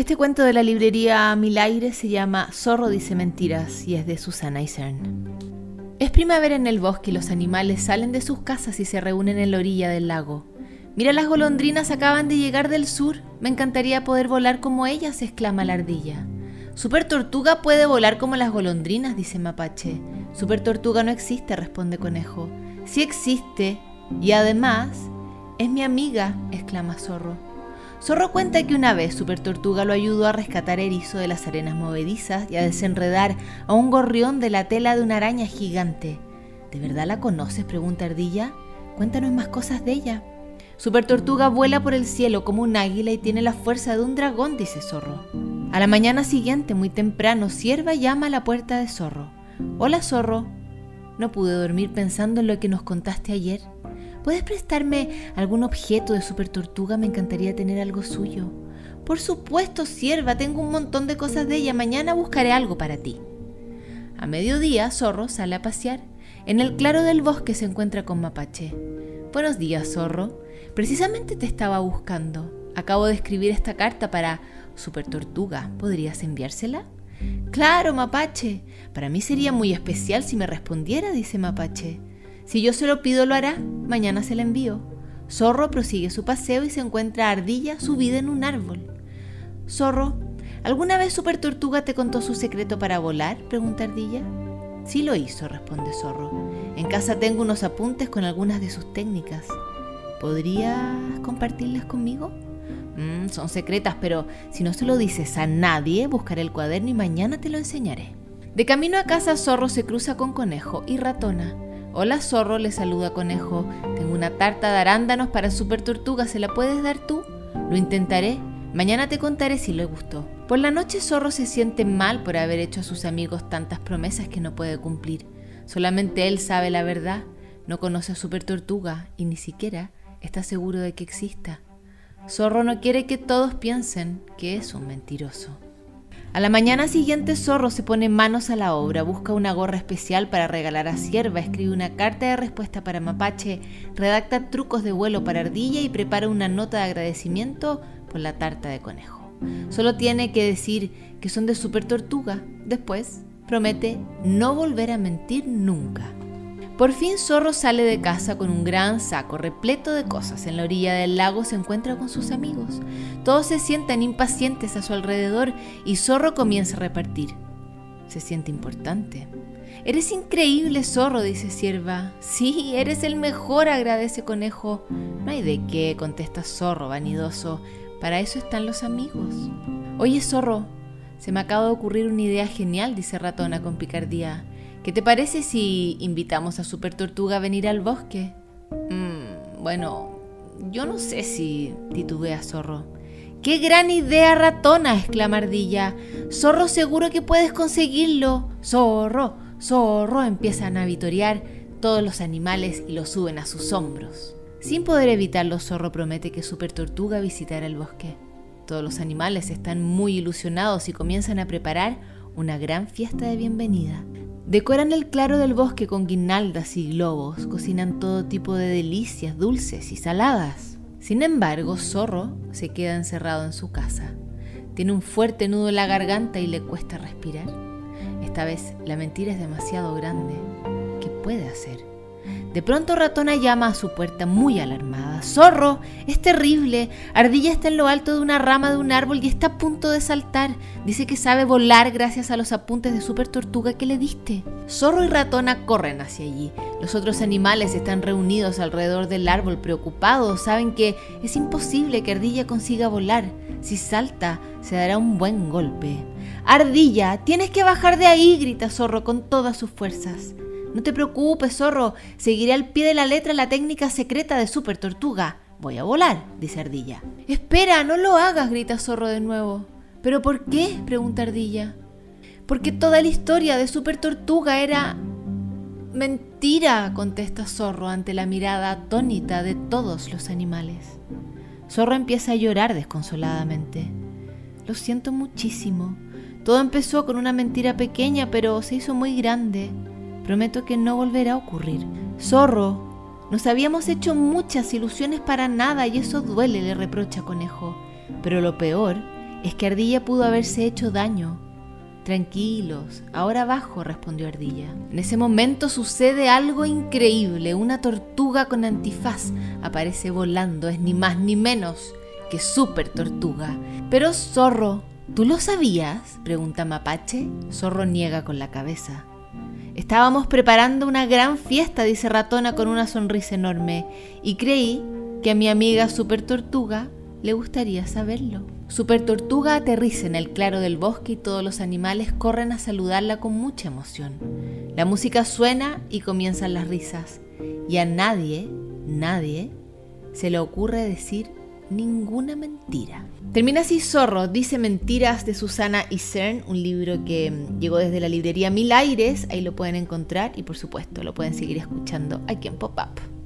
Este cuento de la librería Milaire se llama Zorro dice mentiras y es de Susana Isern. Es primavera en el bosque y los animales salen de sus casas y se reúnen en la orilla del lago. Mira, las golondrinas acaban de llegar del sur. Me encantaría poder volar como ellas, exclama la ardilla. Super Tortuga puede volar como las golondrinas, dice Mapache. Super Tortuga no existe, responde Conejo. Sí existe, y además es mi amiga, exclama Zorro. Zorro cuenta que una vez Super Tortuga lo ayudó a rescatar erizo de las arenas movedizas y a desenredar a un gorrión de la tela de una araña gigante. ¿De verdad la conoces? pregunta Ardilla. Cuéntanos más cosas de ella. Super Tortuga vuela por el cielo como un águila y tiene la fuerza de un dragón, dice Zorro. A la mañana siguiente, muy temprano, Sierva llama a la puerta de Zorro. Hola, Zorro. No pude dormir pensando en lo que nos contaste ayer. ¿Puedes prestarme algún objeto de Super Tortuga? Me encantaría tener algo suyo. Por supuesto, sierva, tengo un montón de cosas de ella. Mañana buscaré algo para ti. A mediodía, Zorro sale a pasear. En el claro del bosque se encuentra con Mapache. Buenos días, Zorro. Precisamente te estaba buscando. Acabo de escribir esta carta para Super Tortuga. ¿Podrías enviársela? Claro, Mapache. Para mí sería muy especial si me respondiera, dice Mapache. Si yo se lo pido, lo hará. Mañana se la envío. Zorro prosigue su paseo y se encuentra a Ardilla subida en un árbol. Zorro, ¿alguna vez Super Tortuga te contó su secreto para volar? pregunta Ardilla. Sí lo hizo, responde Zorro. En casa tengo unos apuntes con algunas de sus técnicas. ¿Podrías compartirlas conmigo? Mm, son secretas, pero si no se lo dices a nadie, buscaré el cuaderno y mañana te lo enseñaré. De camino a casa, Zorro se cruza con Conejo y Ratona. Hola zorro, le saluda conejo. Tengo una tarta de arándanos para super tortuga, ¿se la puedes dar tú? Lo intentaré. Mañana te contaré si le gustó. Por la noche Zorro se siente mal por haber hecho a sus amigos tantas promesas que no puede cumplir. Solamente él sabe la verdad. No conoce a Super Tortuga y ni siquiera está seguro de que exista. Zorro no quiere que todos piensen que es un mentiroso. A la mañana siguiente Zorro se pone manos a la obra, busca una gorra especial para regalar a Sierva, escribe una carta de respuesta para Mapache, redacta trucos de vuelo para Ardilla y prepara una nota de agradecimiento por la tarta de conejo. Solo tiene que decir que son de Super Tortuga. Después promete no volver a mentir nunca. Por fin Zorro sale de casa con un gran saco repleto de cosas. En la orilla del lago se encuentra con sus amigos. Todos se sientan impacientes a su alrededor y Zorro comienza a repartir. Se siente importante. Eres increíble, zorro, dice Sierva. Sí, eres el mejor, agradece Conejo. No hay de qué, contesta Zorro, vanidoso. Para eso están los amigos. Oye, zorro, se me acaba de ocurrir una idea genial, dice Ratona con picardía. ¿Qué te parece si invitamos a Super Tortuga a venir al bosque? Mm, bueno, yo no sé si titubea Zorro. ¡Qué gran idea, ratona! exclama Ardilla. Zorro, seguro que puedes conseguirlo. Zorro, zorro, empiezan a vitorear todos los animales y lo suben a sus hombros. Sin poder evitarlo, Zorro promete que Super Tortuga visitará el bosque. Todos los animales están muy ilusionados y comienzan a preparar una gran fiesta de bienvenida. Decoran el claro del bosque con guirnaldas y globos, cocinan todo tipo de delicias dulces y saladas. Sin embargo, Zorro se queda encerrado en su casa. Tiene un fuerte nudo en la garganta y le cuesta respirar. Esta vez la mentira es demasiado grande. ¿Qué puede hacer? De pronto Ratona llama a su puerta muy alarmada. ¡Zorro! ¡Es terrible! Ardilla está en lo alto de una rama de un árbol y está a punto de saltar. Dice que sabe volar gracias a los apuntes de Super Tortuga que le diste. Zorro y Ratona corren hacia allí. Los otros animales están reunidos alrededor del árbol preocupados. Saben que es imposible que Ardilla consiga volar. Si salta, se dará un buen golpe. Ardilla, tienes que bajar de ahí, grita Zorro con todas sus fuerzas. No te preocupes, zorro, seguiré al pie de la letra la técnica secreta de Super Tortuga. Voy a volar, dice Ardilla. Espera, no lo hagas, grita Zorro de nuevo. ¿Pero por qué? pregunta Ardilla. Porque toda la historia de Super Tortuga era... Mentira, contesta Zorro ante la mirada atónita de todos los animales. Zorro empieza a llorar desconsoladamente. Lo siento muchísimo. Todo empezó con una mentira pequeña, pero se hizo muy grande. Prometo que no volverá a ocurrir. Zorro, nos habíamos hecho muchas ilusiones para nada y eso duele, le reprocha Conejo. Pero lo peor Es que Ardilla pudo haberse hecho daño. Tranquilos, ahora abajo, respondió Ardilla. En ese momento sucede algo increíble. Una tortuga con antifaz aparece volando. Es ni más ni menos que Super Tortuga. Pero Zorro, ¿tú lo sabías? pregunta Mapache. Zorro niega con la cabeza. Estábamos preparando una gran fiesta, dice Ratona con una sonrisa enorme, y creí que a mi amiga Super Tortuga le gustaría saberlo. Super Tortuga aterriza en el claro del bosque y todos los animales corren a saludarla con mucha emoción. La música suena y comienzan las risas. Y a nadie, nadie, se le ocurre decir ninguna mentira. Termina así Zorro, dice Mentiras de Susana Isern, un libro que llegó desde la librería Mil Aires, ahí lo pueden encontrar y por supuesto lo pueden seguir escuchando aquí en Pop Up.